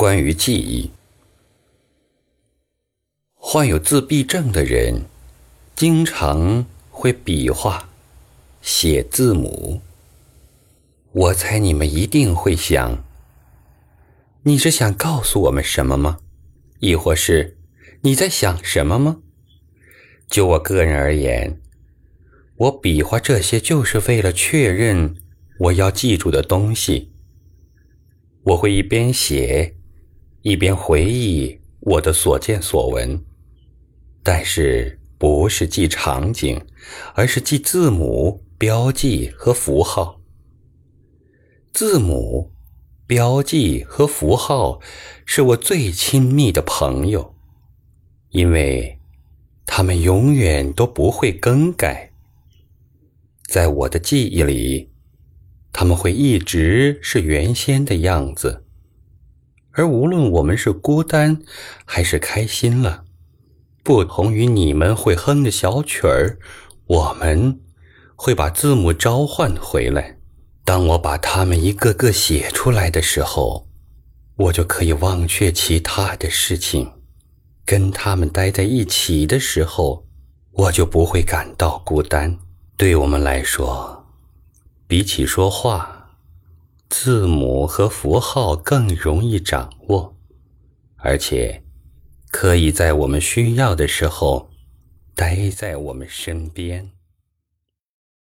关于记忆，患有自闭症的人经常会比划、写字母。我猜你们一定会想：你是想告诉我们什么吗？亦或是你在想什么吗？就我个人而言，我比划这些就是为了确认我要记住的东西。我会一边写。一边回忆我的所见所闻，但是不是记场景，而是记字母、标记和符号。字母、标记和符号是我最亲密的朋友，因为它们永远都不会更改。在我的记忆里，它们会一直是原先的样子。而无论我们是孤单还是开心了，不同于你们会哼的小曲儿，我们会把字母召唤回来。当我把它们一个个写出来的时候，我就可以忘却其他的事情。跟他们待在一起的时候，我就不会感到孤单。对我们来说，比起说话。字母和符号更容易掌握，而且可以在我们需要的时候待在我们身边。